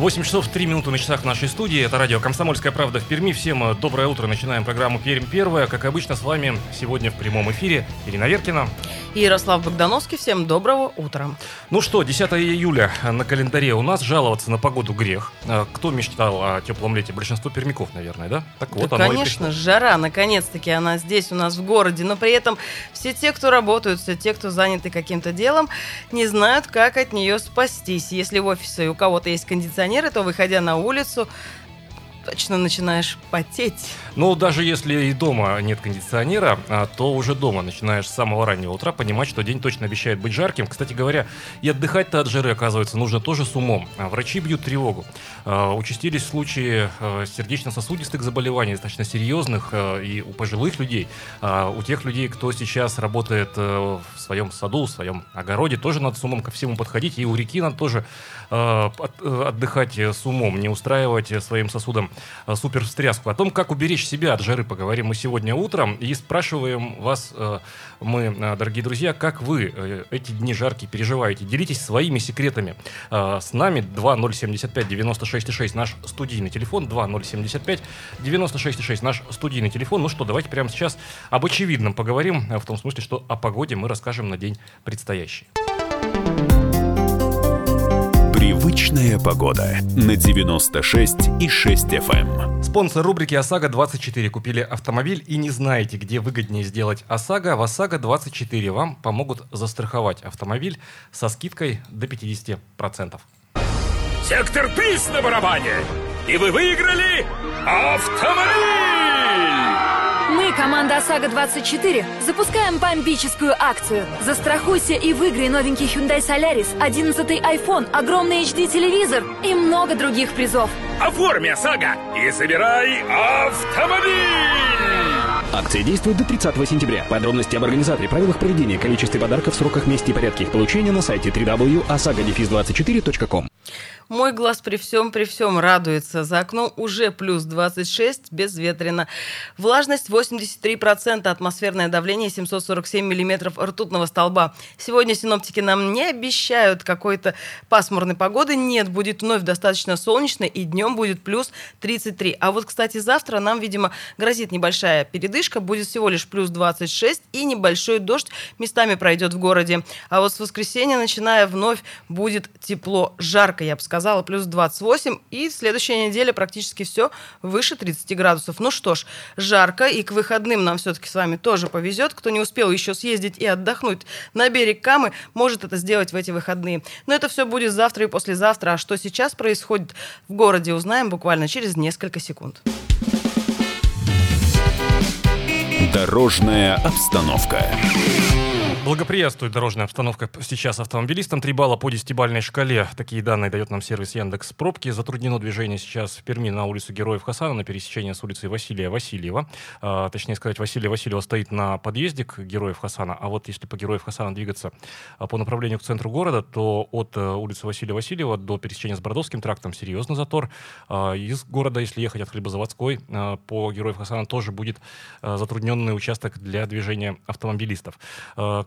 8 часов 3 минуты на часах нашей студии. Это радио «Комсомольская правда» в Перми. Всем э, доброе утро. Начинаем программу «Пермь первая». Как обычно, с вами сегодня в прямом эфире Ирина Веркина. И Ярослав Богдановский. Всем доброго утра. Ну что, 10 июля на календаре у нас. Жаловаться на погоду грех. Э, кто мечтал о теплом лете? Большинство пермяков, наверное, да? Так вот, да, конечно, жара. Наконец-таки она здесь у нас в городе. Но при этом все те, кто работают, все те, кто заняты каким-то делом, не знают, как от нее спастись. Если в офисе у кого-то есть кондиционер, кондиционеры, то, выходя на улицу, точно начинаешь потеть. Ну, даже если и дома нет кондиционера, а, то уже дома начинаешь с самого раннего утра понимать, что день точно обещает быть жарким. Кстати говоря, и отдыхать-то от жары, оказывается, нужно тоже с умом. А, врачи бьют тревогу. А, участились случаи сердечно-сосудистых заболеваний, достаточно серьезных и у пожилых людей, у тех людей, кто сейчас работает в своем саду, в своем огороде, тоже надо с умом ко всему подходить. И у реки надо тоже отдыхать с умом, не устраивать своим сосудам супер встряску. О том, как уберечь уберечь себя от жары поговорим мы сегодня утром. И спрашиваем вас, э, мы, э, дорогие друзья, как вы э, эти дни жаркие переживаете? Делитесь своими секретами. С нами 2075 96 6 наш студийный телефон, 2075 96 6 наш студийный телефон. Ну что, давайте прямо сейчас об очевидном поговорим, в том смысле, что о погоде мы расскажем на день предстоящий. Привычная погода на 96 и 6 FM. Эм. Спонсор рубрики ОСАГО 24. Купили автомобиль и не знаете, где выгоднее сделать ОСАГО. В ОСАГО 24 вам помогут застраховать автомобиль со скидкой до 50%. Сектор приз на барабане! И вы выиграли автомобиль! Мы, команда ОСАГО-24, запускаем бомбическую акцию. Застрахуйся и выиграй новенький Hyundai Solaris, 11 iPhone, огромный HD-телевизор и много других призов. Оформи ОСАГО и забирай автомобиль! Акция действует до 30 сентября. Подробности об организаторе, правилах проведения, количестве подарков, сроках, месте и порядке их получения на сайте www.osagodefis24.com. Мой глаз при всем, при всем радуется. За окном уже плюс 26, безветренно. Влажность 83%, атмосферное давление 747 миллиметров ртутного столба. Сегодня синоптики нам не обещают какой-то пасмурной погоды. Нет, будет вновь достаточно солнечно и днем будет плюс 33. А вот, кстати, завтра нам, видимо, грозит небольшая передышка. Будет всего лишь плюс 26 и небольшой дождь местами пройдет в городе. А вот с воскресенья, начиная вновь, будет тепло, жарко, я бы сказала, плюс 28. И следующая неделя практически все выше 30 градусов. Ну что ж, жарко, и к выходным нам все-таки с вами тоже повезет. Кто не успел еще съездить и отдохнуть на берег Камы, может это сделать в эти выходные. Но это все будет завтра и послезавтра. А что сейчас происходит в городе, узнаем буквально через несколько секунд. Дорожная обстановка. Благоприятствует дорожная обстановка сейчас автомобилистам. Три балла по десятибальной шкале. Такие данные дает нам сервис Яндекс Пробки. Затруднено движение сейчас в Перми на улицу Героев Хасана на пересечении с улицей Василия Васильева. А, точнее сказать, Василия Васильева стоит на подъезде к Героев Хасана. А вот если по Героев Хасана двигаться а, по направлению к центру города, то от а, улицы Василия Васильева до пересечения с Бородовским трактом серьезный затор. А, из города, если ехать от Хлебозаводской, а, по Героев Хасана тоже будет а, затрудненный участок для движения автомобилистов.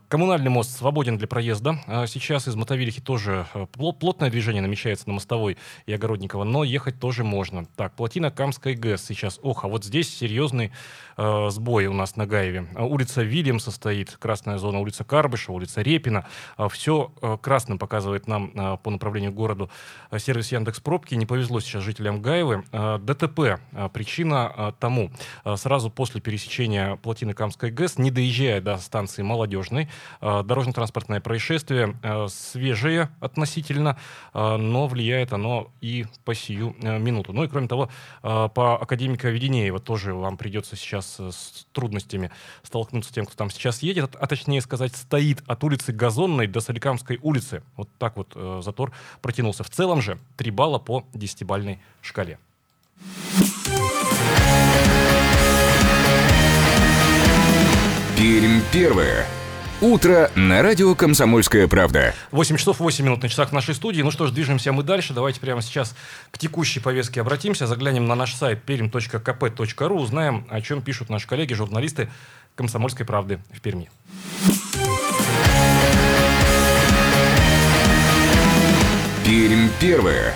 Коммунальный мост свободен для проезда. А сейчас из Мотовилихи тоже э, плотное движение намечается на Мостовой и Огородникова, но ехать тоже можно. Так, плотина Камской ГЭС сейчас. Ох, а вот здесь серьезный э, сбой у нас на Гаеве. А улица Вильямса стоит, красная зона, улица Карбыша, улица Репина. А все э, красным показывает нам э, по направлению к городу э, сервис Яндекс Пробки. Не повезло сейчас жителям Гаевы. Э, ДТП. Э, причина э, тому. Э, сразу после пересечения плотины Камской ГЭС, не доезжая до станции Молодежной, Э, дорожно-транспортное происшествие э, свежее относительно, э, но влияет оно и по сию минуту. Ну и кроме того, по академика Веденеева тоже вам придется сейчас сейчас с трудностями столкнуться тем, кто там сейчас едет, а точнее сказать, стоит от улицы Газонной до Соликамской улицы. Вот так вот э, затор протянулся. В целом же 3 балла по 10-бальной шкале. Пермь первая. Утро на радио «Комсомольская правда». 8 часов 8 минут на часах в нашей студии. Ну что ж, движемся мы дальше. Давайте прямо сейчас к текущей повестке обратимся. Заглянем на наш сайт perm.kp.ru. Узнаем, о чем пишут наши коллеги, журналисты «Комсомольской правды» в Перми. Пермь первое.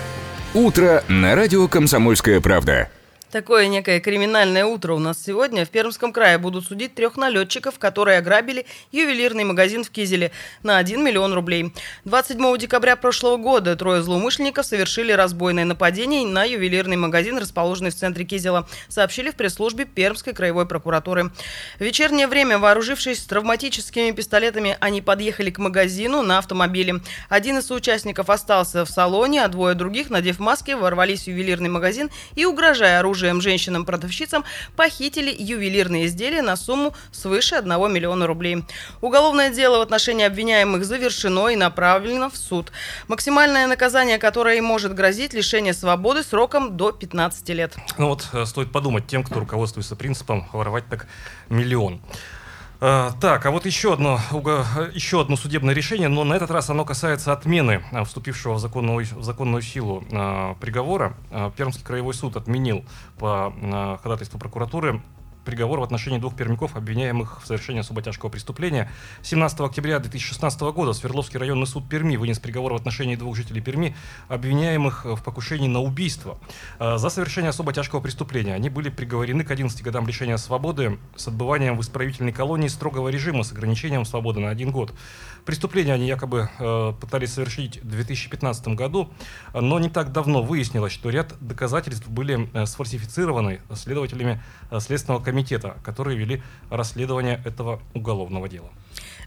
Утро на радио «Комсомольская правда». Такое некое криминальное утро у нас сегодня. В Пермском крае будут судить трех налетчиков, которые ограбили ювелирный магазин в Кизеле на 1 миллион рублей. 27 декабря прошлого года трое злоумышленников совершили разбойное нападение на ювелирный магазин, расположенный в центре Кизела, сообщили в пресс-службе Пермской краевой прокуратуры. В вечернее время, вооружившись травматическими пистолетами, они подъехали к магазину на автомобиле. Один из соучастников остался в салоне, а двое других, надев маски, ворвались в ювелирный магазин и, угрожая оружием, оружием женщинам-продавщицам похитили ювелирные изделия на сумму свыше 1 миллиона рублей. Уголовное дело в отношении обвиняемых завершено и направлено в суд. Максимальное наказание, которое им может грозить, лишение свободы сроком до 15 лет. Ну вот, э, стоит подумать тем, кто руководствуется принципом воровать так миллион. А, так, а вот еще одно, еще одно судебное решение, но на этот раз оно касается отмены а, вступившего в законную, в законную силу а, приговора. Пермский краевой суд отменил по ходатайству прокуратуры приговор в отношении двух пермяков, обвиняемых в совершении особо тяжкого преступления. 17 октября 2016 года Свердловский районный суд Перми вынес приговор в отношении двух жителей Перми, обвиняемых в покушении на убийство. А, за совершение особо тяжкого преступления они были приговорены к 11 годам лишения свободы с отбыванием в исправительной колонии строгого режима с ограничением свободы на один год. Преступление они якобы э, пытались совершить в 2015 году, но не так давно выяснилось, что ряд доказательств были э, сфальсифицированы следователями э, Следственного комитета, которые вели расследование этого уголовного дела.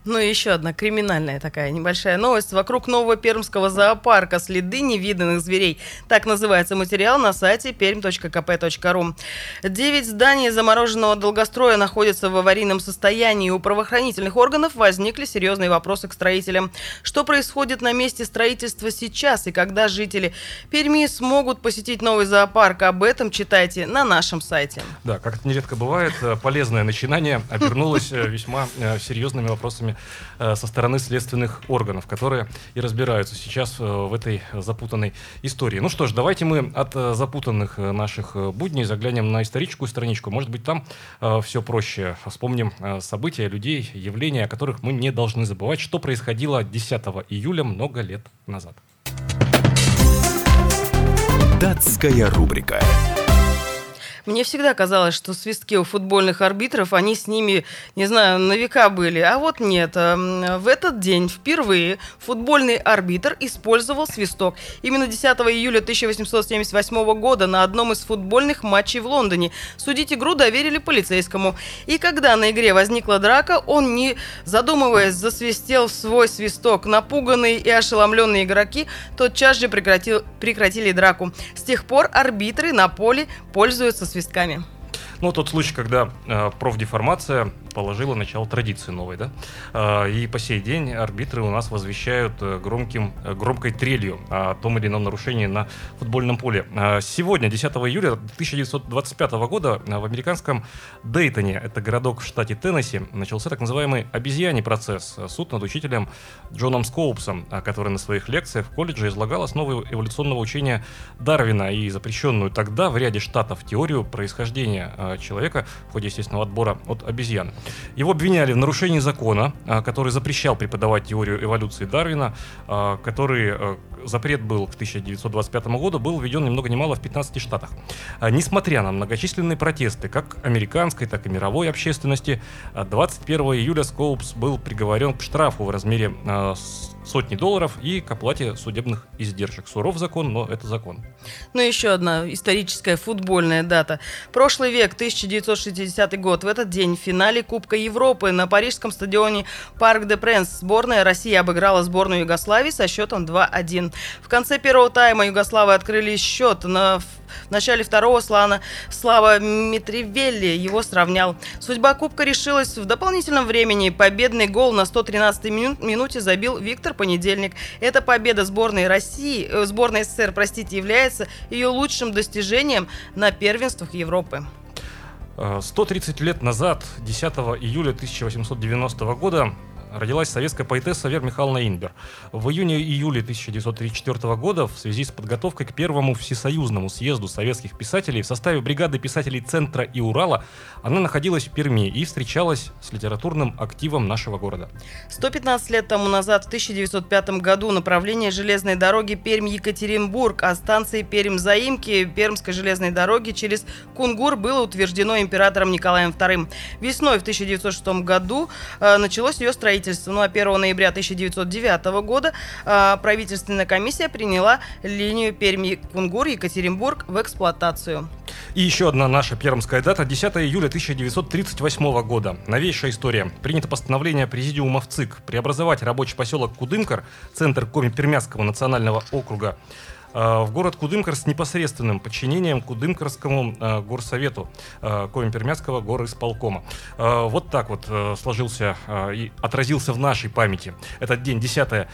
Ну и еще одна криминальная такая небольшая новость. Вокруг нового пермского зоопарка следы невиданных зверей. Так называется материал на сайте perm.kp.ru. Девять зданий замороженного долгостроя находятся в аварийном состоянии. У правоохранительных органов возникли серьезные вопросы к строителям. Что происходит на месте строительства сейчас и когда жители Перми смогут посетить новый зоопарк? Об этом читайте на нашем сайте. Да, как это нередко бывает, э, полезное начинание обернулось э, весьма э, серьезными вопросами э, со стороны следственных органов, которые и разбираются сейчас э, в этой запутанной истории. Ну что ж, давайте мы от э, запутанных наших будней заглянем на историческую страничку. Может быть, там все проще. Вспомним события, людей, явления, о которых мы не должны забывать, что происходило 10 июля много лет назад. Датская рубрика. Мне всегда казалось, что свистки у футбольных арбитров, они с ними, не знаю, на века были. А вот нет. Эм, в этот день впервые футбольный арбитр использовал свисток. Именно 10 июля 1878 года на одном из футбольных матчей в Лондоне судить игру доверили полицейскому. И когда на игре возникла драка, он, не задумываясь, засвистел свой свисток. Напуганные и ошеломленные игроки тотчас же прекратил, прекратили драку. С тех пор арбитры на поле пользуются свистками. Ну, тот случай, когда э, профдеформация положила начало традиции новой, да. Э, и по сей день арбитры у нас возвещают э, громким, э, громкой трелью о том или ином нарушении на футбольном поле. Э, сегодня, 10 июля 1925 года, в американском Дейтоне, это городок в штате Теннесси, начался так называемый обезьяний процесс. Суд над учителем Джоном Скоупсом, который на своих лекциях в колледже излагал основы эволюционного учения Дарвина и запрещенную тогда в ряде штатов теорию происхождения человека в ходе естественного отбора от обезьян. Его обвиняли в нарушении закона, а, который запрещал преподавать теорию эволюции Дарвина, а, который э, запрет был к 1925 году, был введен ни много ни мало в 15 штатах. А, несмотря на многочисленные протесты как американской, так и мировой общественности, 21 июля Скоупс был приговорен к штрафу в размере сотни долларов и к оплате судебных издержек. Суров закон, но это закон. Ну, еще одна историческая футбольная дата. Прошлый век, 1960 год. В этот день в финале Кубка Европы на парижском стадионе Парк де Пренс сборная России обыграла сборную Югославии со счетом 2-1. В конце первого тайма Югославы открыли счет на в начале второго слана Слава Митревелли его сравнял. Судьба Кубка решилась в дополнительном времени. Победный гол на 113-й минуте забил Виктор Понедельник. Эта победа сборной России, э, сборной СССР, простите, является ее лучшим достижением на первенствах Европы. 130 лет назад, 10 июля 1890 года, родилась советская поэтесса Вера Михайловна Инбер. В июне-июле 1934 года в связи с подготовкой к первому всесоюзному съезду советских писателей в составе бригады писателей Центра и Урала она находилась в Перми и встречалась с литературным активом нашего города. 115 лет тому назад, в 1905 году, направление железной дороги Пермь-Екатеринбург, а станции Пермь-Заимки Пермской железной дороги через Кунгур было утверждено императором Николаем II. Весной в 1906 году э, началось ее строительство строительства. Ну а 1 ноября 1909 года э, правительственная комиссия приняла линию Перми-Кунгур Екатеринбург в эксплуатацию. И еще одна наша пермская дата, 10 июля 1938 года. Новейшая история. Принято постановление Президиума в ЦИК преобразовать рабочий поселок Кудымкар, центр Коми-Пермяцкого национального округа, в город Кудымкар с непосредственным подчинением Кудымкарскому э, горсовету э, Коми-Пермяцкого горисполкома. Э, вот так вот сложился и отразился в нашей памяти этот день, 10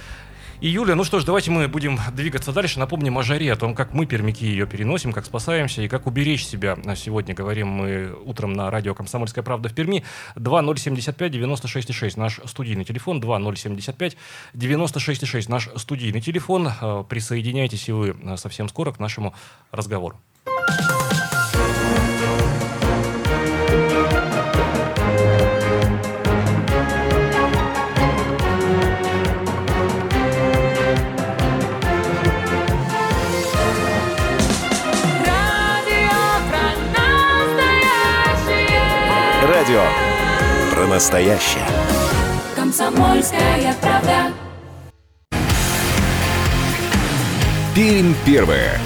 июля. Ну что ж, давайте мы будем двигаться дальше. Напомним о жаре, о том, как мы, пермяки, ее переносим, как спасаемся и как уберечь себя. Сегодня говорим мы утром на радио «Комсомольская правда» в Перми. 2075-96-6 наш студийный телефон. 2075-96-6 наш студийный телефон. Э, присоединяйтесь и вы э, совсем скоро к нашему разговору. Настоящее. Комсомольская правда. Пермь первая.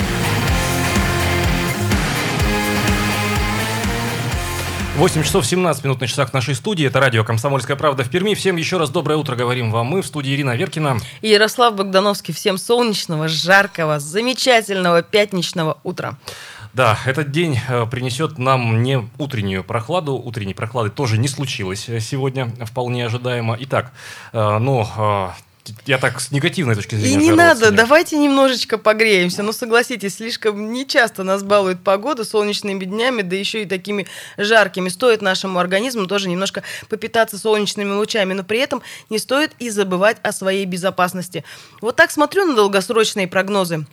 8 часов 17 минут на часах нашей студии. Это радио «Комсомольская правда» в Перми. Всем еще раз доброе утро говорим вам мы. В студии Ирина Веркина. И Ярослав Богдановский. Всем солнечного, жаркого, замечательного пятничного утра. Да, этот день э, принесет нам не утреннюю прохладу. Утренней прохлады тоже не случилось э, сегодня, вполне ожидаемо. Итак, ну, я так с негативной точки зрения. И не надо, давайте немножечко погреемся. Ну, согласитесь, слишком нечасто нас балует погода солнечными днями, да еще и такими жаркими. Стоит нашему организму тоже немножко попитаться солнечными лучами, но при этом не стоит и забывать о своей безопасности. Вот так смотрю на долгосрочные прогнозы.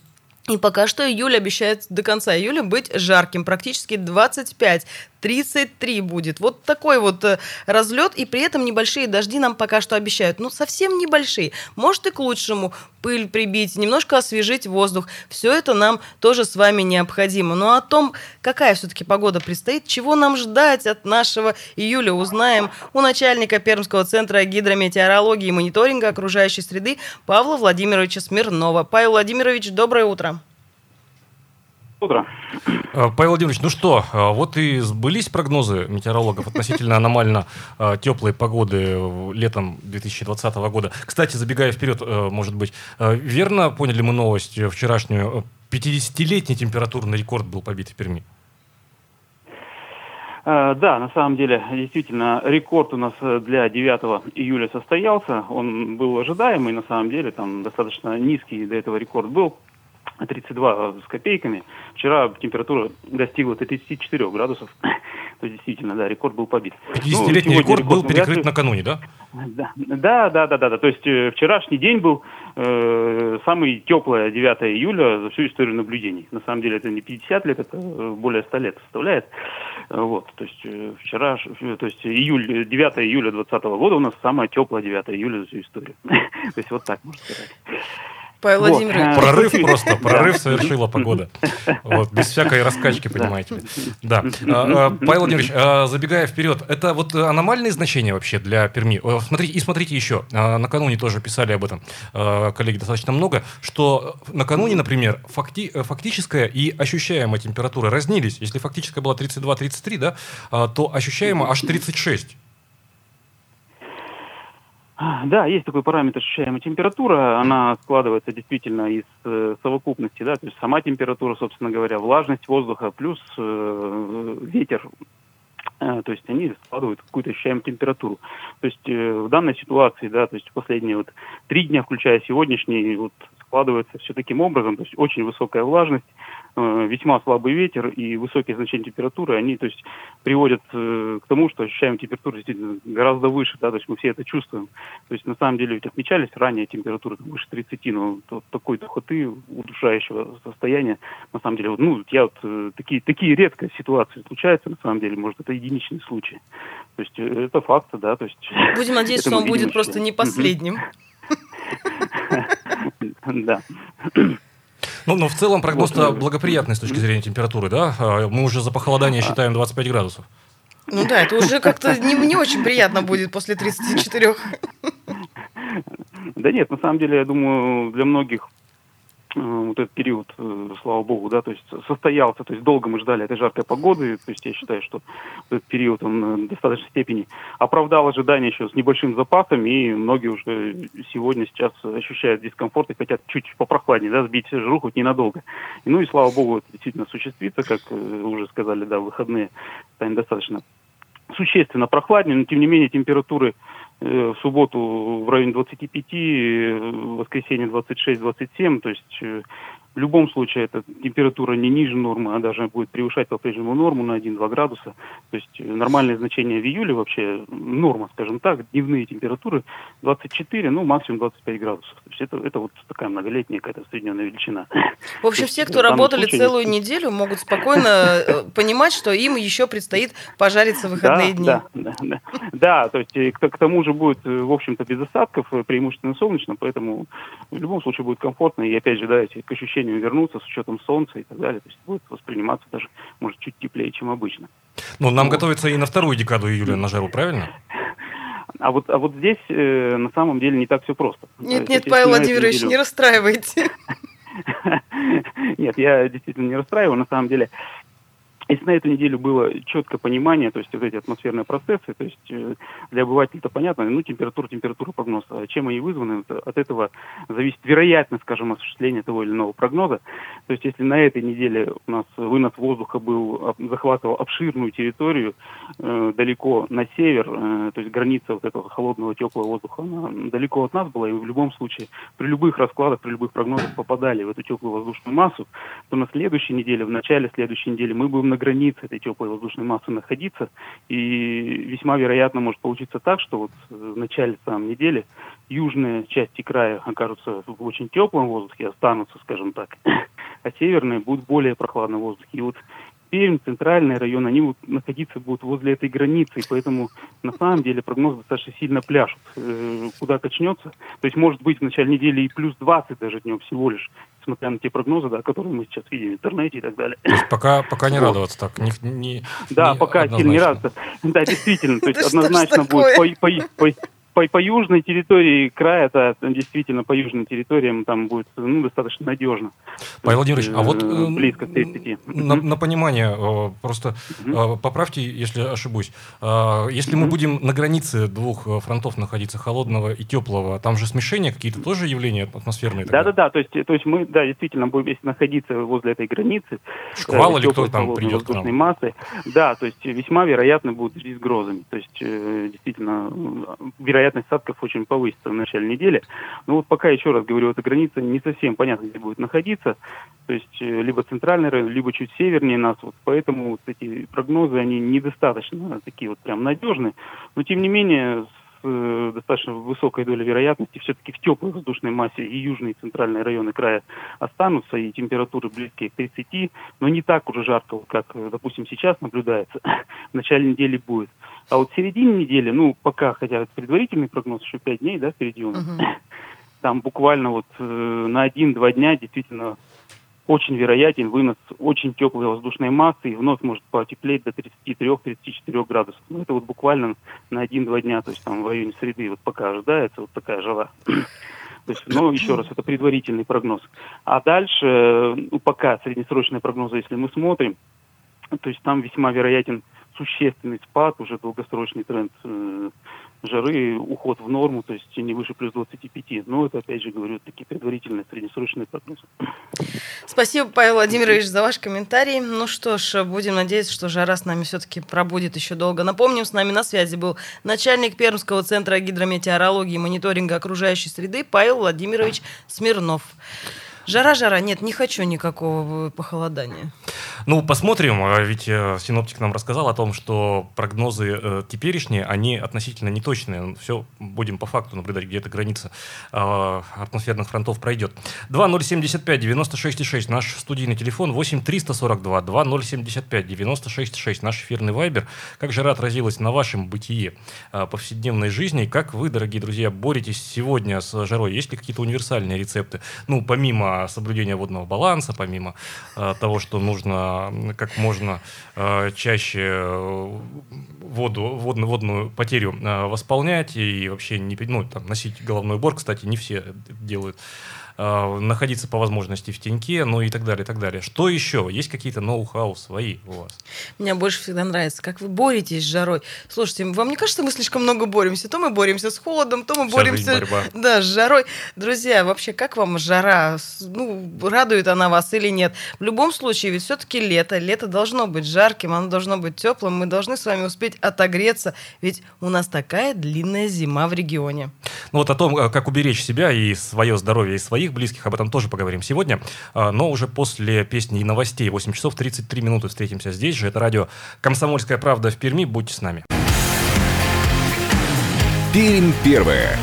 И пока что июль обещает до конца июля быть жарким, практически 25. 33 будет. Вот такой вот э, разлет, и при этом небольшие дожди нам пока что обещают. Ну, совсем небольшие. Может и к лучшему. Пыль прибить, немножко освежить воздух. Все это нам тоже с вами необходимо. Но о том, какая все-таки погода предстоит, чего нам ждать от нашего июля, узнаем у начальника Пермского центра гидрометеорологии и мониторинга окружающей среды Павла Владимировича Смирнова. Павел Владимирович, доброе утро. Утро. Э, Павел Владимирович, ну что, э, вот и сбылись прогнозы метеорологов относительно аномально э, теплой погоды летом 2020 года. Кстати, забегая вперед, может быть, верно поняли мы новость вчерашнюю? 50-летний температурный рекорд был побит в Перми. Да, на самом деле, действительно, рекорд у нас для 9 июля состоялся. Он был ожидаемый, на самом деле, там достаточно низкий до этого рекорд был. 32 с копейками. Вчера температура достигла 34 градусов. То есть, действительно, да, рекорд был побит. 50-летний ну, рекорд, рекорд был перекрыт накануне, да? Да, да, да, да, да. да. То есть э, вчерашний день был э, самый теплый 9 июля за всю историю наблюдений. На самом деле это не 50 лет, это э, более 100 лет составляет. Вот, то есть э, вчера, то есть июль, 9 июля 2020 года у нас самое теплое 9 июля за всю историю. То есть вот так можно сказать. Павел вот. Владимирович. Прорыв просто, прорыв совершила погода. Вот, без всякой раскачки, понимаете. Да. А, а, Павел Владимирович, а, забегая вперед, это вот аномальные значения вообще для Перми? Смотрите, и смотрите еще, накануне тоже писали об этом коллеги достаточно много, что накануне, например, факти, фактическая и ощущаемая температура разнились. Если фактическая была 32-33, да, то ощущаемая аж 36. Да, есть такой параметр ощущаемая температура. Она складывается действительно из э, совокупности, да, то есть сама температура, собственно говоря, влажность воздуха плюс э, ветер. Э, то есть они складывают какую-то ощущаемую температуру. То есть э, в данной ситуации, да, то есть последние вот три дня, включая сегодняшний, вот складывается все таким образом, то есть очень высокая влажность, весьма слабый ветер и высокие значения температуры, они, то есть, приводят э, к тому, что ощущаем температуру действительно гораздо выше, да, то есть мы все это чувствуем. То есть, на самом деле, ведь отмечались ранее температуры выше 30, но то- такой духоты, удушающего состояния, на самом деле, вот, ну, я вот, э, такие, такие редкие ситуации случаются, на самом деле, может, это единичный случай. То есть, э, это факт, да, то есть... Будем надеяться, что он будет просто не последним. Да. Ну, но в целом прогноз-то Вот, благоприятный с точки зрения температуры, да? А, Мы уже за похолодание считаем 25 градусов. Ну да, это уже как-то не, не очень приятно будет после 34. Да нет, на самом деле, я думаю, для многих вот этот период, э, слава богу, да, то есть состоялся, то есть долго мы ждали этой жаркой погоды, то есть я считаю, что этот период, он э, в достаточной степени оправдал ожидания еще с небольшим запасом, и многие уже сегодня, сейчас ощущают дискомфорт и хотят чуть попрохладнее, да, сбить жиру хоть ненадолго. Ну и слава богу, это действительно осуществится, как э, уже сказали, да, выходные станет достаточно существенно прохладнее, но тем не менее температуры э, в субботу в районе 25, э, в воскресенье 26-27, то есть э, в любом случае эта температура не ниже нормы, а даже будет превышать по-прежнему норму на 1-2 градуса. То есть э, нормальное значение в июле вообще, норма, скажем так, дневные температуры 24, ну максимум 25 градусов. То есть это, это вот такая многолетняя какая-то усредненная величина. В общем, То все, есть кто данном работали случае- целую неделю, могут спокойно э, понимать, что им еще предстоит пожариться в выходные да, дни. Да, да, да. Да, то есть к, к тому же будет, э, в общем-то, без осадков, преимущественно солнечно, поэтому в любом случае будет комфортно. И опять же, да, эти к ощущениям вернуться с учетом солнца и так далее. То есть будет восприниматься даже, может, чуть теплее, чем обычно. Ну, нам готовится и на вторую декаду июля на жару, правильно? А вот, а вот здесь э, на самом деле не так все просто. То Нет, есть, нет, Павел Владимирович, неделю- не расстраивайте. Нет, я действительно не расстраиваю. На самом деле, если на эту неделю было четкое понимание, то есть вот эти атмосферные процессы, то есть э, для обывателя это понятно, ну, температура, температура прогноз. А чем они вызваны, от этого зависит вероятность, скажем, осуществления того или иного прогноза. То есть если на этой неделе у нас вынос воздуха был, захватывал обширную территорию э, далеко на север, э, то есть граница вот этого холодного, теплого воздуха, она далеко от нас была, и в любом случае при любых раскладах, при любых прогнозах попадали в эту теплую воздушную массу, то на следующей неделе, в начале следующей недели мы будем на границе этой теплой воздушной массы находиться, и весьма вероятно может получиться так, что вот э, в начале самой недели южные части края окажутся в очень теплом воздухе, останутся, скажем так, а северные будут более прохладном воздухе. И вот Пермь, центральный район, они вот находиться будут возле этой границы, и поэтому на самом деле прогнозы достаточно сильно пляшут, э, куда качнется. То есть может быть в начале недели и плюс 20 даже днем всего лишь, смотря на те прогнозы, да, которые мы сейчас видим в интернете и так далее. То есть пока, пока не Вот. радоваться так. Не, не- Да, не пока сильно не раз. Да, действительно, то есть однозначно будет такое? По, по- южной территории края, это действительно по южным территориям там будет ну, достаточно надежно. Павел Владимирович, а вот Э, э, близко к 30. на, на понимание, э, просто э, поправьте, если ошибусь. Э, Если мы Мгм. будем на границе двух э, фронтов находиться, холодного и теплого, там же смешения какие-то тоже явления атмосферные? Да, тогда? да, да. То есть, то есть мы, да, действительно будем находиться возле этой границы. Шквал э, или кто там придет к нам? массы. Да, то есть весьма вероятно будут с грозами. То есть э, действительно э, вероятность осадков очень повысится в начале недели. Но вот пока еще раз говорю, эта граница не совсем понятно, где будет находиться. То есть э, либо центральный район, либо чуть севернее нас. Вот поэтому вот эти прогнозы они недостаточно такие вот прям надежные. Но тем не менее с э, достаточно высокой долей вероятности все-таки в теплой воздушной массе и южные, и центральные районы края останутся, и температуры близкие к 30, но не так уже жарко, как, э, допустим, сейчас наблюдается, в начале недели будет. А вот в середине недели, ну, пока, хотя предварительный прогноз еще 5 дней, да, впереди у нас, там буквально вот э, на 1-2 дня действительно очень вероятен вынос очень теплой воздушной массы, и вновь может потеплеть до 33-34 градусов. Ну, это вот буквально на 1-2 дня, то есть там в районе среды, вот пока ожидается вот такая жара. То есть, ну, еще раз, это предварительный прогноз. А дальше, э, ну, пока среднесрочные прогнозы, если мы смотрим, то есть там весьма вероятен существенный спад, уже долгосрочный тренд э, жары уход в норму, то есть не выше плюс 25. Но это, опять же, говорю, такие предварительные среднесрочные прогнозы. Спасибо, Павел Владимирович, за ваш комментарий. Ну что ж, будем надеяться, что жара с нами все-таки пробудет еще долго. Напомним, с нами на связи был начальник Пермского центра гидрометеорологии и мониторинга окружающей среды Павел Владимирович Смирнов. Жара-жара, нет, не хочу никакого похолодания. Ну, посмотрим, а ведь э, синоптик нам рассказал о том, что прогнозы э, теперешние, они относительно неточные. Все будем по факту наблюдать, где эта граница э, атмосферных фронтов пройдет. 2075-96-6, наш студийный телефон, 8-342-2075-96-6, наш эфирный вайбер. Как жара отразилась на вашем бытие э, повседневной жизни? Как вы, дорогие друзья, боретесь сегодня с жарой? Есть ли какие-то универсальные рецепты? Ну, помимо соблюдения водного баланса, помимо э, того, что нужно как можно э, чаще э, воду, водную, водную потерю восполнять и вообще не, ну, там, носить головной убор, кстати, не все делают. Э, находиться по возможности в теньке, ну и так далее, и так далее. Что еще? Есть какие-то ноу-хау свои у вас? Мне больше всегда нравится, как вы боретесь с жарой. Слушайте, вам не кажется, мы слишком много боремся? То мы боремся с холодом, то мы Вся боремся да, с жарой. Друзья, вообще, как вам жара? Ну, радует она вас или нет? В любом случае, ведь все-таки лето. Лето должно быть жарким, оно должно быть теплым. Мы должны с вами успеть отогреться, ведь у нас такая длинная зима в регионе. Ну вот о том, э, как уберечь себя и свое здоровье, и своих близких, об этом тоже поговорим сегодня. А, но уже после песни и новостей 8 часов 33 минуты встретимся здесь же. Это радио «Комсомольская правда» в Перми. Будьте с нами. Пермь первая.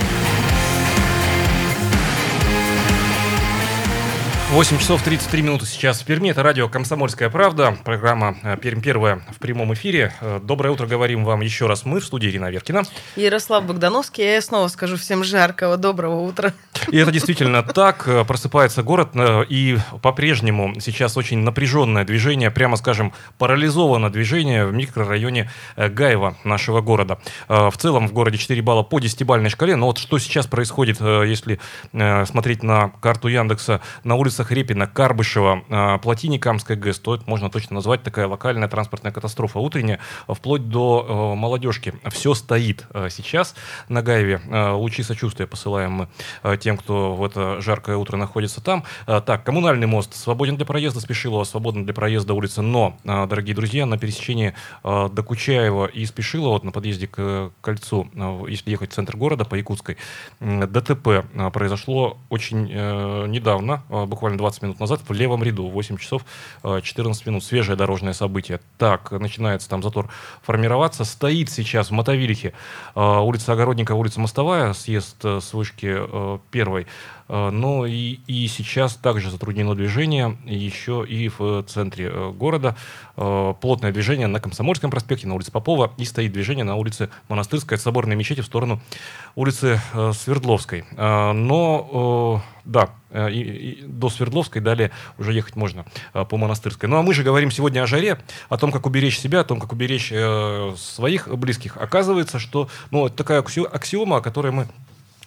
8 часов 33 минуты сейчас в Перми. Это радио «Комсомольская правда». Программа э, «Пермь первая» в прямом эфире. Э, доброе утро говорим вам еще раз мы в студии Ирина Веркина. Ярослав Богдановский. Я снова скажу всем жаркого доброго утра. И это действительно так. Э, просыпается город, и по-прежнему сейчас очень напряженное движение, прямо скажем, парализовано движение в микрорайоне Гаева нашего города. В целом в городе 4 балла по 10-бальной шкале. Но вот что сейчас происходит, если смотреть на карту Яндекса на улице улицах Репина, Карбышева, а, Плотине Камской ГЭС, то можно точно назвать такая локальная транспортная катастрофа утренняя, вплоть до э, молодежки. Все стоит э, сейчас на Гаеве. Э, лучи сочувствия посылаем мы тем, кто в это жаркое утро находится там. Так, коммунальный мост свободен для проезда, Спешилова свободен для проезда улица, но, дорогие друзья, на пересечении Докучаева и Спешилова, вот на подъезде к кольцу, если ехать в центр города по Якутской, ДТП произошло очень недавно, буквально буквально 20 минут назад в левом ряду, 8 часов 14 э, минут. Свежее дорожное событие. Так, начинается там затор формироваться. Стоит сейчас в Мотовилихе э, улица Огородника, улица Мостовая, съезд э, с вышки первой. Но и, и сейчас также затруднено движение еще и в центре города. Плотное движение на Комсомольском проспекте, на улице Попова, и стоит движение на улице Монастырская, Соборной мечети в сторону улицы Свердловской. Но да, э, и, и до Свердловской далее уже ехать можно э, по Монастырской. Ну а мы же говорим сегодня о жаре, о том, как уберечь себя, о том, как уберечь э, своих близких. Оказывается, что ну, такая аксиома, о которой мы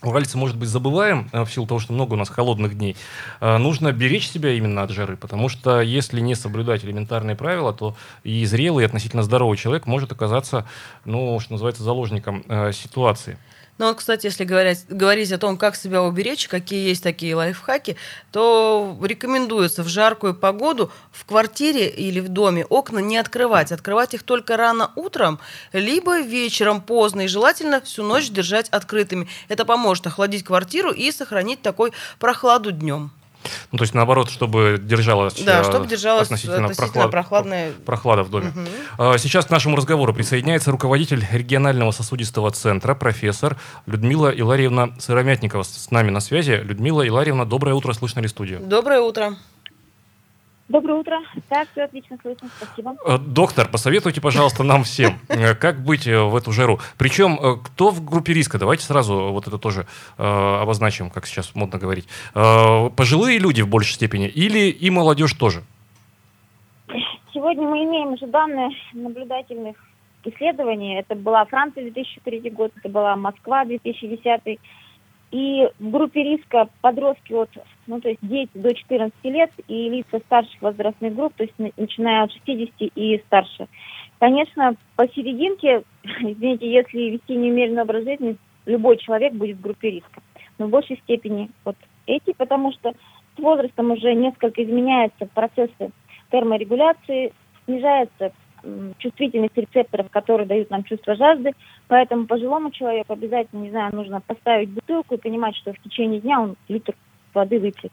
Уральцы, может быть, забываем в силу того, что много у нас холодных дней. Нужно беречь себя именно от жары, потому что если не соблюдать элементарные правила, то и зрелый, и относительно здоровый человек может оказаться, ну, что называется, заложником ситуации. Ну, вот, кстати, если говорить, говорить о том, как себя уберечь, какие есть такие лайфхаки, то рекомендуется в жаркую погоду в квартире или в доме окна не открывать. Открывать их только рано утром, либо вечером поздно, и желательно всю ночь держать открытыми. Это поможет охладить квартиру и сохранить такой прохладу днем. Ну, то есть, наоборот, чтобы держалась, да, чтобы держалась относительно, относительно прохлад... прохладная... прохлада в доме. Угу. Сейчас к нашему разговору присоединяется руководитель регионального сосудистого центра, профессор Людмила Иларьевна Сыромятникова. С нами на связи. Людмила Иларьевна, доброе утро, слышно ли студию? Доброе утро. Доброе утро. Да, все отлично слышно. Спасибо. Э, доктор, посоветуйте, пожалуйста, нам всем, э, как быть э, в эту жару. Причем, кто в группе риска? Давайте сразу вот это тоже обозначим, как сейчас модно говорить. Пожилые люди в большей степени или и молодежь тоже? Сегодня мы имеем уже данные наблюдательных исследований. Это была Франция 2003 год, это была Москва 2010 И в группе риска подростки от, ну, то есть дети до 14 лет и лица старших возрастных групп, то есть начиная от 60 и старше. Конечно, посерединке, извините, если вести неумеренный образ жизни, любой человек будет в группе риска. Но в большей степени вот эти, потому что с возрастом уже несколько изменяются процессы терморегуляции, снижается чувствительность рецепторов, которые дают нам чувство жажды. Поэтому пожилому человеку обязательно, не знаю, нужно поставить бутылку и понимать, что в течение дня он литр воды выпьет.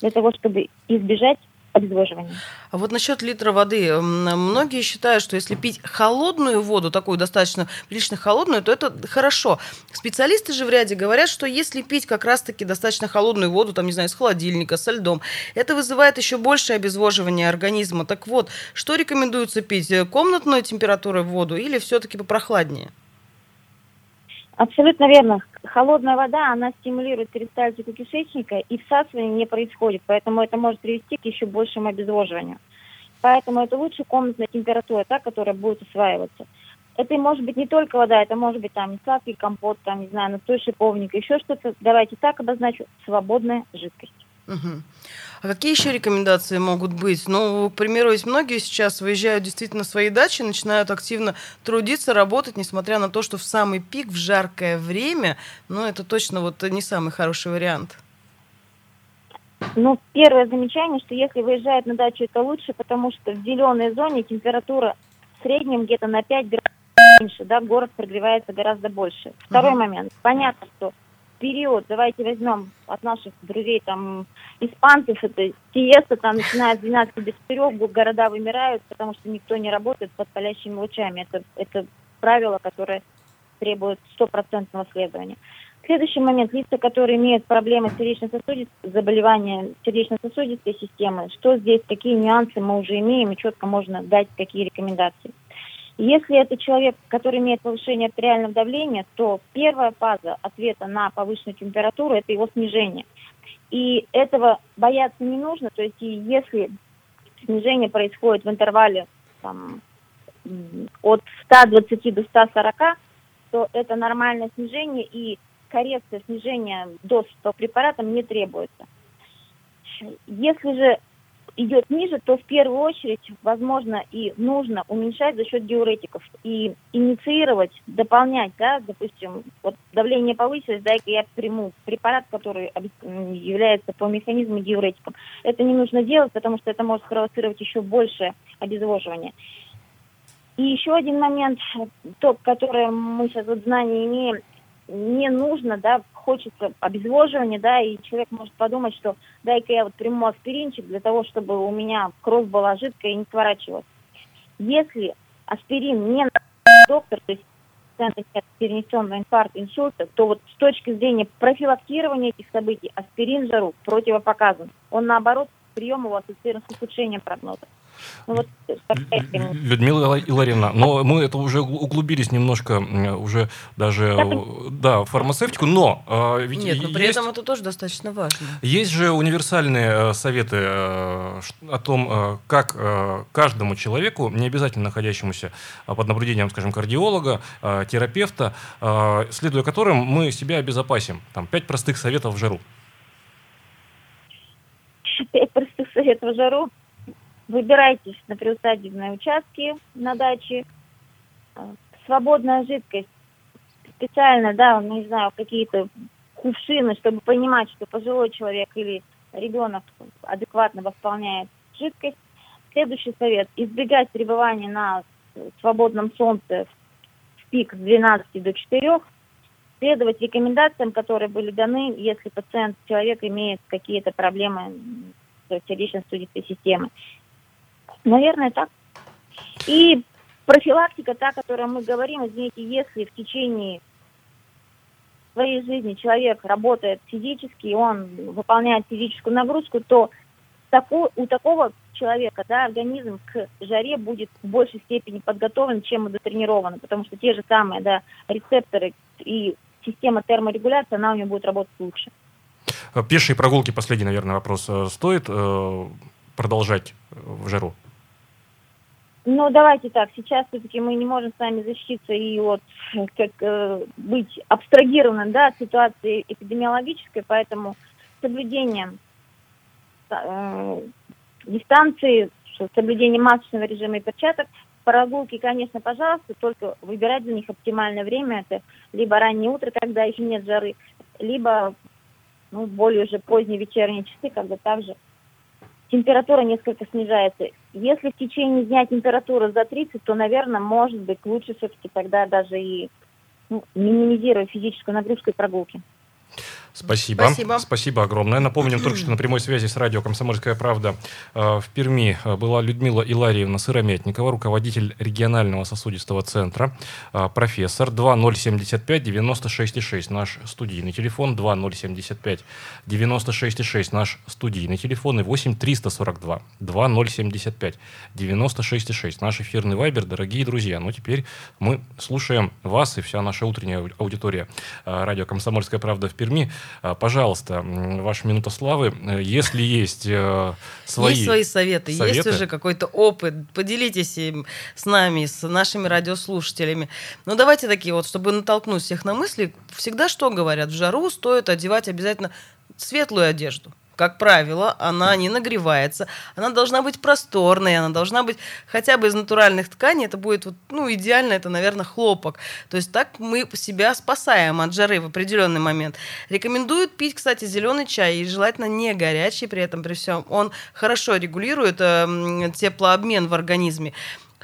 Для того, чтобы избежать обезвоживания. А вот насчет литра воды. Многие считают, что если пить холодную воду, такую достаточно прилично холодную, то это хорошо. Специалисты же в ряде говорят, что если пить как раз-таки достаточно холодную воду, там, не знаю, из холодильника, со льдом, это вызывает еще большее обезвоживание организма. Так вот, что рекомендуется пить? Комнатную температуру воду или все-таки попрохладнее? Абсолютно верно. Холодная вода, она стимулирует перистальтику кишечника, и всасывание не происходит, поэтому это может привести к еще большему обезвоживанию. Поэтому это лучше комнатная температура, та, которая будет усваиваться. Это может быть не только вода, это может быть там сладкий компот, там, не знаю, настой шиповника, еще что-то. Давайте так обозначу, свободная жидкость. Угу. А какие еще рекомендации могут быть? Ну, к примеру, есть многие сейчас выезжают действительно на свои дачи, начинают активно трудиться, работать, несмотря на то, что в самый пик, в жаркое время, ну, это точно вот не самый хороший вариант. Ну, первое замечание, что если выезжают на дачу, это лучше, потому что в зеленой зоне температура в среднем где-то на 5 градусов меньше, да, город прогревается гораздо больше. Второй uh-huh. момент. Понятно, что период, давайте возьмем от наших друзей там испанцев, это сиеста, там начиная с 12 до 4, города вымирают, потому что никто не работает под палящими лучами. Это, это правило, которое требует стопроцентного следования. Следующий момент. Лица, которые имеют проблемы с сердечно-сосудистой, заболевания сердечно-сосудистой системы, что здесь, какие нюансы мы уже имеем, и четко можно дать какие рекомендации. Если это человек, который имеет повышение артериального давления, то первая фаза ответа на повышенную температуру – это его снижение. И этого бояться не нужно. То есть если снижение происходит в интервале там, от 120 до 140, то это нормальное снижение, и коррекция снижения доз по препаратам не требуется. Если же идет ниже, то в первую очередь, возможно, и нужно уменьшать за счет диуретиков и инициировать, дополнять, да, допустим, вот давление повысилось, дай-ка я приму препарат, который является по механизму диуретиком. Это не нужно делать, потому что это может спровоцировать еще больше обезвоживания. И еще один момент, то, который мы сейчас вот знания имеем, не нужно, да, хочется обезвоживания, да, и человек может подумать, что дай-ка я вот приму аспиринчик для того, чтобы у меня кровь была жидкая и не сворачивалась. Если аспирин не доктор, то есть перенесенного инфаркта, инсульта, то вот с точки зрения профилактирования этих событий аспирин жару противопоказан. Он наоборот прием его ассоциирован с ухудшением прогноза. Ну, вот, Людмила Иларьевна, но мы это уже углубились немножко, уже даже, да, в фармацевтику, но э, ведь Нет, но при есть, этом это тоже достаточно важно. Есть же универсальные э, советы э, о том, э, как каждому человеку, не обязательно находящемуся под наблюдением, скажем, кардиолога, терапевта, следуя которым мы себя обезопасим. Там пять простых советов в жару. Пять простых советов в жару. Выбирайтесь на приусадебные участки на даче. Свободная жидкость. Специально, да, ну, не знаю, какие-то кувшины, чтобы понимать, что пожилой человек или ребенок адекватно восполняет жидкость. Следующий совет. Избегать пребывания на свободном солнце в пик с 12 до 4. Следовать рекомендациям, которые были даны, если пациент, человек имеет какие-то проблемы сердечно-сосудистой системы. Наверное, так. И профилактика, та, о которой мы говорим, извините, если в течение своей жизни человек работает физически, он выполняет физическую нагрузку, то у такого человека да, организм к жаре будет в большей степени подготовлен, чем дотренирован, потому что те же самые да, рецепторы и система терморегуляции, она у него будет работать лучше. Пешие прогулки, последний, наверное, вопрос. Стоит э, продолжать в жару? Ну, давайте так, сейчас все-таки мы не можем с вами защититься и вот как э, быть абстрагированным да, от ситуации эпидемиологической, поэтому соблюдение э, дистанции, соблюдение масочного режима и перчаток, прогулки, конечно, пожалуйста, только выбирать для них оптимальное время, это либо раннее утро, когда еще нет жары, либо ну, более уже поздние вечерние часы, когда также температура несколько снижается. Если в течение дня температура за 30, то, наверное, может быть лучше все-таки тогда даже и ну, минимизировать физическую нагрузку и прогулки. Спасибо. Спасибо. Спасибо огромное. Напомним только, что на прямой связи с радио «Комсомольская правда» э, в Перми э, была Людмила Иларьевна Сырометникова, руководитель регионального сосудистого центра, э, профессор 2075-96,6, наш студийный телефон, 2075-96,6, наш студийный телефон, и 8 342 2075 96,6, наш эфирный вайбер, дорогие друзья. Ну, теперь мы слушаем вас и вся наша утренняя аудитория радио «Комсомольская правда» в Перми. А, пожалуйста, ваша минута славы. Если есть э, свои... Есть свои советы, советы, есть уже какой-то опыт, поделитесь им с нами, с нашими радиослушателями. Ну, давайте такие вот, чтобы натолкнуть всех на мысли, всегда что говорят? В жару стоит одевать обязательно светлую одежду как правило, она не нагревается, она должна быть просторной, она должна быть хотя бы из натуральных тканей, это будет, вот, ну, идеально, это, наверное, хлопок. То есть так мы себя спасаем от жары в определенный момент. Рекомендуют пить, кстати, зеленый чай, и желательно не горячий при этом, при всем. Он хорошо регулирует э, теплообмен в организме.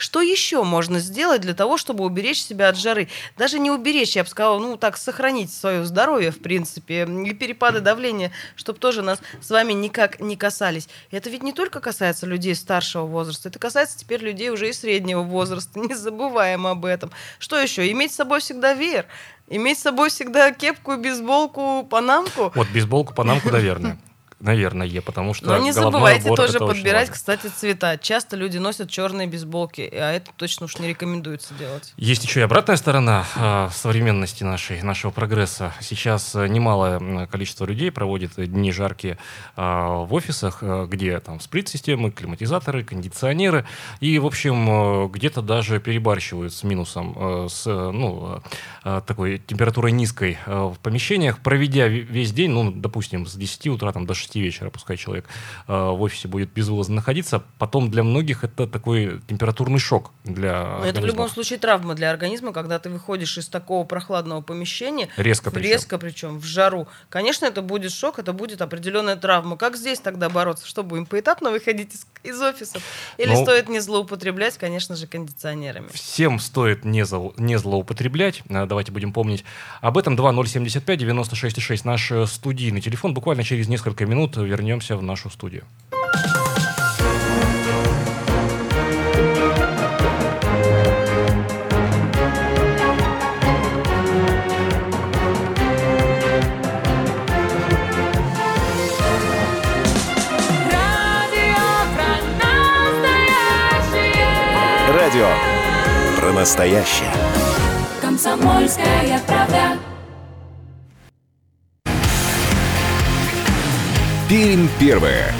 Что еще можно сделать для того, чтобы уберечь себя от жары? Даже не уберечь, я бы сказала, ну так, сохранить свое здоровье, в принципе, и перепады давления, чтобы тоже нас с вами никак не касались. И это ведь не только касается людей старшего возраста, это касается теперь людей уже и среднего возраста. Не забываем об этом. Что еще? Иметь с собой всегда веер. Иметь с собой всегда кепку, бейсболку, панамку. Вот бейсболку, панамку, наверное. Наверное, потому что. Но не забывайте тоже подбирать, кстати, цвета. Часто люди носят черные бейсболки, а это точно уж не рекомендуется делать. Есть еще и обратная сторона э, современности нашей, нашего прогресса. Сейчас э, немалое количество людей проводит дни жаркие э, в офисах, э, где там сплит-системы, климатизаторы, кондиционеры. И, в общем, э, где-то даже перебарщивают с минусом, э, с ну, э, такой температурой низкой э, в помещениях, проведя весь день, ну, допустим, с 10 утра там, до 6 вечера, пускай человек э, в офисе будет безвылазно находиться, потом для многих это такой температурный шок для Но Это в любом случае травма для организма, когда ты выходишь из такого прохладного помещения. Резко причем. Резко причем, в жару. Конечно, это будет шок, это будет определенная травма. Как здесь тогда бороться? Что, будем поэтапно выходить из, из офисов? Или ну, стоит не злоупотреблять, конечно же, кондиционерами? Всем стоит не, зло, не злоупотреблять. Э, давайте будем помнить об этом. 2075 96 наш э, студийный телефон. Буквально через несколько минут минут вернемся в нашу студию. Радио про настоящее. Комсомольская правда. Пермь первая.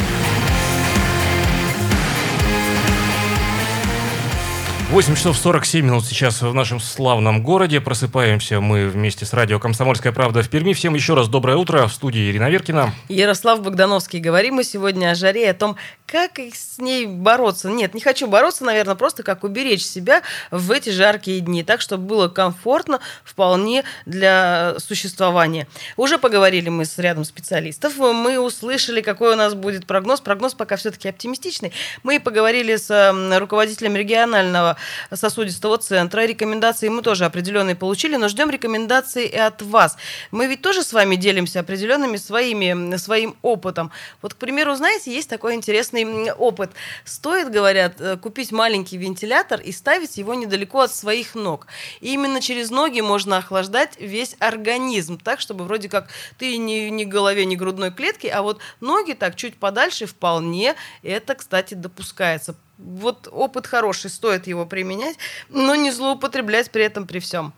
8 часов 47 минут сейчас в нашем славном городе. Просыпаемся мы вместе с радио «Комсомольская правда» в Перми. Всем еще раз доброе утро. В студии Ирина Веркина. Ярослав Богдановский. Говорим мы сегодня о жаре, о том, как с ней бороться. Нет, не хочу бороться, наверное, просто как уберечь себя в эти жаркие дни, так, чтобы было комфортно вполне для существования. Уже поговорили мы с рядом специалистов, мы услышали, какой у нас будет прогноз. Прогноз пока все-таки оптимистичный. Мы поговорили с руководителем регионального сосудистого центра. Рекомендации мы тоже определенные получили, но ждем рекомендации и от вас. Мы ведь тоже с вами делимся определенными своими, своим опытом. Вот, к примеру, знаете, есть такой интересный опыт. Стоит, говорят, э, купить маленький вентилятор и ставить его недалеко от своих ног. И именно через ноги можно охлаждать весь организм, так, чтобы вроде как ты ни, ни голове, ни грудной клетки, а вот ноги так чуть подальше вполне это, кстати, допускается вот опыт хороший, стоит его применять, но не злоупотреблять при этом при всем.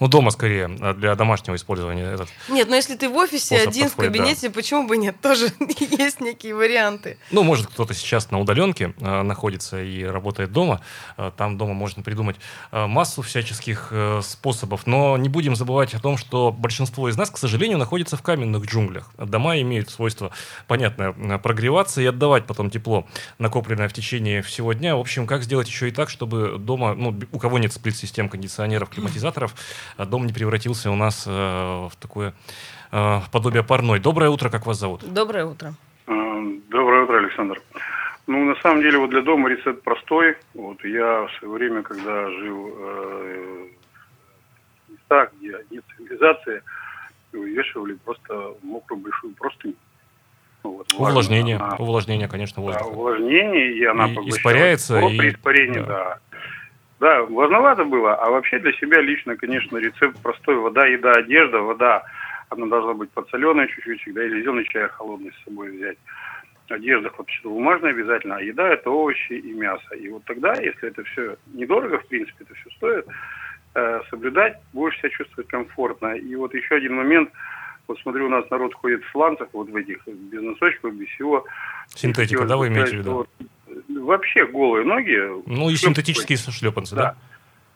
Ну, дома скорее, а для домашнего использования этот. Нет, но если ты в офисе один подходит, в кабинете, почему бы нет? Тоже есть некие варианты. Ну, может, кто-то сейчас на удаленке э, находится и работает дома. Э, там дома можно придумать э, массу всяческих э, способов. Но не будем забывать о том, что большинство из нас, к сожалению, находится в каменных джунглях. Дома имеют свойство, понятно, прогреваться и отдавать потом тепло, накопленное в течение всего дня. В общем, как сделать еще и так, чтобы дома, ну, у кого нет сплит-систем, кондиционеров, климатизаторов, дом не превратился у нас э, в такое э, подобие парной. Доброе утро, как вас зовут? Доброе утро. Доброе утро, Александр. Ну, на самом деле, вот для дома рецепт простой. Вот я в свое время, когда жил э, в местах, где нет цивилизации, вывешивали просто мокрую большую простынь. Вот, Увлажнение, Она- увлажнение, конечно, да, воздуха. увлажнение, и она И испаряется, и- при испарении, да. да. Да, влажновато было, а вообще для себя лично, конечно, рецепт простой. Вода, еда, одежда. Вода, она должна быть подсоленная чуть-чуть всегда, или зеленый чай холодный с собой взять. Одежда хлопчатобумажная обязательно, а еда это овощи и мясо. И вот тогда, если это все недорого, в принципе, это все стоит, э, соблюдать, будешь себя чувствовать комфортно. И вот еще один момент, вот смотрю, у нас народ ходит в сланцах, вот в этих, без носочков, без всего. Синтетика, да, вы имеете в виду? вот Вообще голые ноги. Ну и синтетические шлепанцы, да?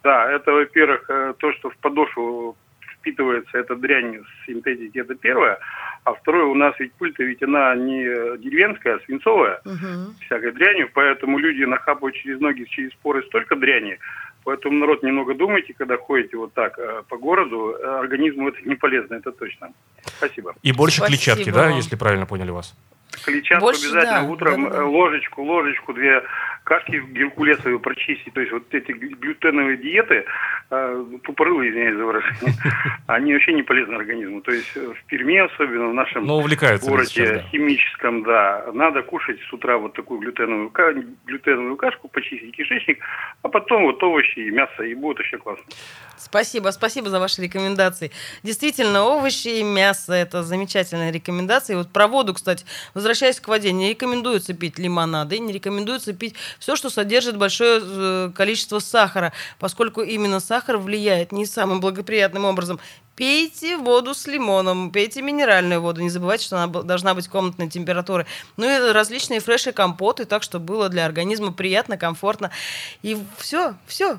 Да, это, во-первых, э, то, что в подошву впитывается эта дрянь с синтетики, это первое. А второе, у нас ведь пыль-то ведь она не деревенская, а свинцовая, Мгм. всякой дрянью, поэтому люди нахапывают через ноги, через поры столько дряни, поэтому, народ, немного думайте, когда ходите вот так э, по городу, организму это не полезно, это точно. Спасибо. И больше Спасибо клетчатки, да, если правильно поняли вас? Клетчатку Больше, обязательно да, утром, да-да-да. э, ложечку, ложечку, две кашки геркулесовые прочистить. То есть вот эти глю- глютеновые диеты, э, тупорылые, извиняюсь за выражение, они вообще не полезны организму. То есть э, в Перми особенно, в нашем Ну, городе сейчас, да. химическом, да, надо кушать с утра вот такую глютеновую, ка- глютеновую кашку, почистить кишечник, а потом вот овощи и мясо, и будет вообще классно. Спасибо, спасибо за ваши рекомендации. Действительно, овощи и мясо – это замечательные рекомендации. Вот про воду, кстати, возвращаясь к воде, не рекомендуется пить лимонады, не рекомендуется пить все, что содержит большое э, количество сахара, поскольку именно сахар влияет не самым благоприятным образом. Пейте воду с лимоном, пейте минеральную воду. Не забывайте, что она должна быть комнатной температуры. Ну и различные фреши, компоты, так, чтобы было для организма приятно, комфортно. И все, все.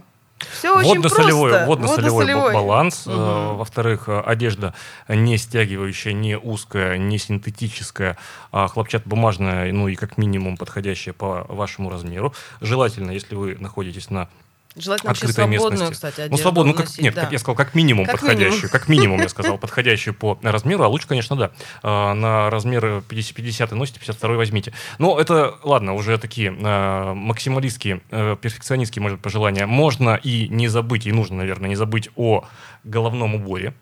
Все очень Водно-солевой, водно-солевой Водно-солевой. баланс. Мгм. Во-вторых, э, одежда не стягивающая, не узкая, не синтетическая, а хлопчатобумажная, ну и как минимум подходящая по вашему размеру. Желательно, если вы находитесь на Желательно открытой свободную, местности. кстати, Ну, одежду свободно, ну, как, носить, нет, да. как я сказал, как минимум Как подходящую. минимум. Как минимум, я сказал, подходящую по размеру, а лучше, конечно, да. А, На размер 50, 50 носите, 52 возьмите. Но это, ладно, уже такие а, максималистские, э, перфекционистские, может, пожелания. Можно и не забыть, и нужно, наверное, не забыть о головном уборе.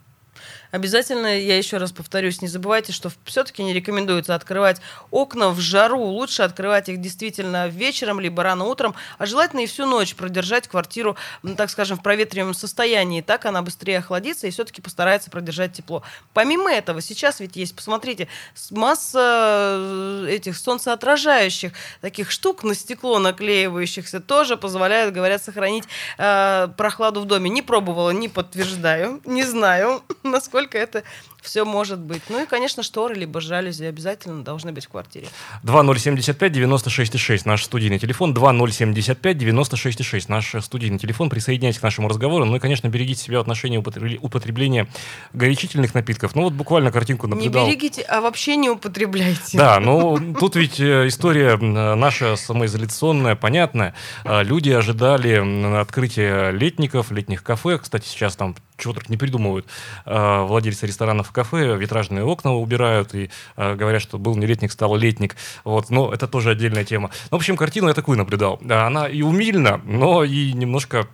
Обязательно, я еще раз повторюсь, не забывайте, что все-таки не рекомендуется открывать окна в жару. Лучше открывать их действительно вечером, либо рано утром, а желательно и всю ночь продержать квартиру, так скажем, в проветриваемом состоянии. Так она быстрее охладится и все-таки постарается продержать тепло. Помимо этого, сейчас ведь есть, посмотрите, масса э, этих солнцеотражающих таких штук на стекло наклеивающихся тоже позволяют, говорят, сохранить э, прохладу в доме. Не пробовала, не подтверждаю, не знаю, насколько это все может быть. Ну и, конечно, шторы либо жалюзи обязательно должны быть в квартире. 2075-96-6 наш студийный телефон, 2075-96-6 наш студийный телефон. Присоединяйтесь к нашему разговору. Ну и, конечно, берегите себя в отношении употребления горячительных напитков. Ну вот буквально картинку наблюдал. Не берегите, а вообще не употребляйте. Да, ну тут ведь э, история наша самоизоляционная, понятная. А, Люди ожидали открытия летников, летних кафе. Кстати, сейчас там чего только не придумывают. А, Владельцы ресторанов кафе витражные окна убирают и а, говорят, что был не летник, стал летник. Вот, но это тоже отдельная тема. Ну, в общем, картину я такую наблюдал. Да, Она и умильна, но и немножко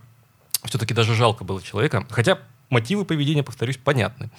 все-таки даже жалко было человека. Хотя мотивы поведения, повторюсь, понятны.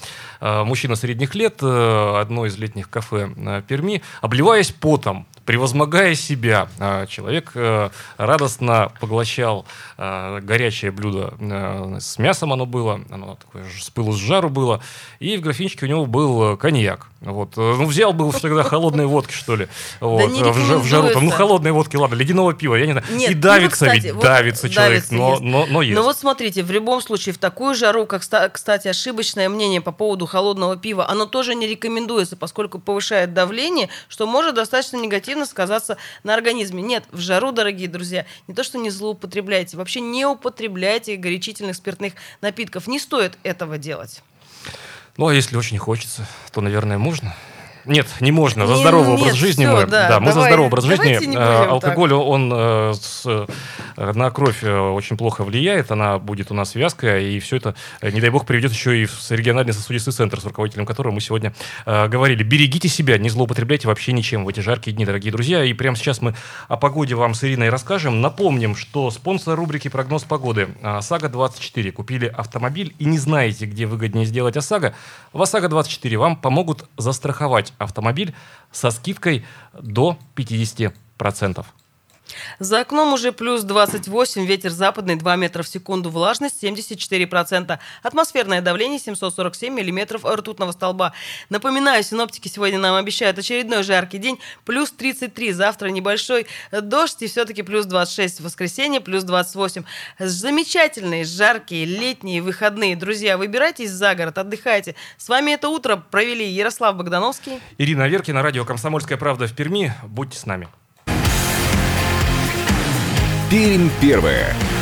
А, Мужчина средних лет, э, одно из летних кафе э, Перми, обливаясь потом, превозмогая себя, человек э, радостно поглощал э, горячее блюдо э, с мясом оно было, оно такое с пылу с жару было, и в графинчике у него был э, коньяк. Вот. Э, Ну, взял был тогда холодной водки, что ли. Вот. э, в в жару там, ну, холодной водки, ладно, ледяного пива, я не знаю. Нет, и пиво, давится кстати, ведь, вот давится человек, давится, но, ест. но, но ест. Но вот смотрите, в любом случае, в такую жару, как кстати, ошибочное мнение по поводу холодного пива. Оно тоже не рекомендуется, поскольку повышает давление, что может достаточно негативно сказаться на организме. Нет, в жару, дорогие друзья, не то, что не злоупотребляйте, вообще не употребляйте горячительных спиртных напитков. Не стоит этого делать. Ну, а если очень хочется, то, наверное, можно. Нет, не можно. За здоровый нет, образ жизни всё, мы. да, мы за здоровый образ жизни. Э, Алкоголь, он э, с, э, на кровь э, очень плохо влияет. Она будет у нас вязкая, и все это, э, не дай бог, приведет еще и в региональный сосудистый центр, с руководителем которого мы сегодня э, говорили. Берегите себя, не злоупотребляйте вообще ничем в эти жаркие дни, дорогие друзья. И прямо сейчас мы о погоде вам с Ириной расскажем. Напомним, что спонсор рубрики «Прогноз погоды» э, САГА-24. Купили автомобиль и не знаете, где выгоднее сделать ОСАГО. В ОСАГО-24 вам помогут застраховать автомобиль со скидкой до 50%. За окном уже плюс 28, ветер западный 2 метра в секунду, влажность 74%, атмосферное давление 747 миллиметров ртутного столба. Напоминаю, синоптики сегодня нам обещают очередной жаркий день, плюс 33, завтра небольшой дождь и все-таки плюс 26, в воскресенье плюс 28. Замечательные, жаркие, летние выходные. Друзья, выбирайтесь за город, отдыхайте. С вами это утро провели Ярослав Богдановский. Ирина Веркина, радио «Комсомольская правда» в Перми. Будьте с нами. Пермь первая.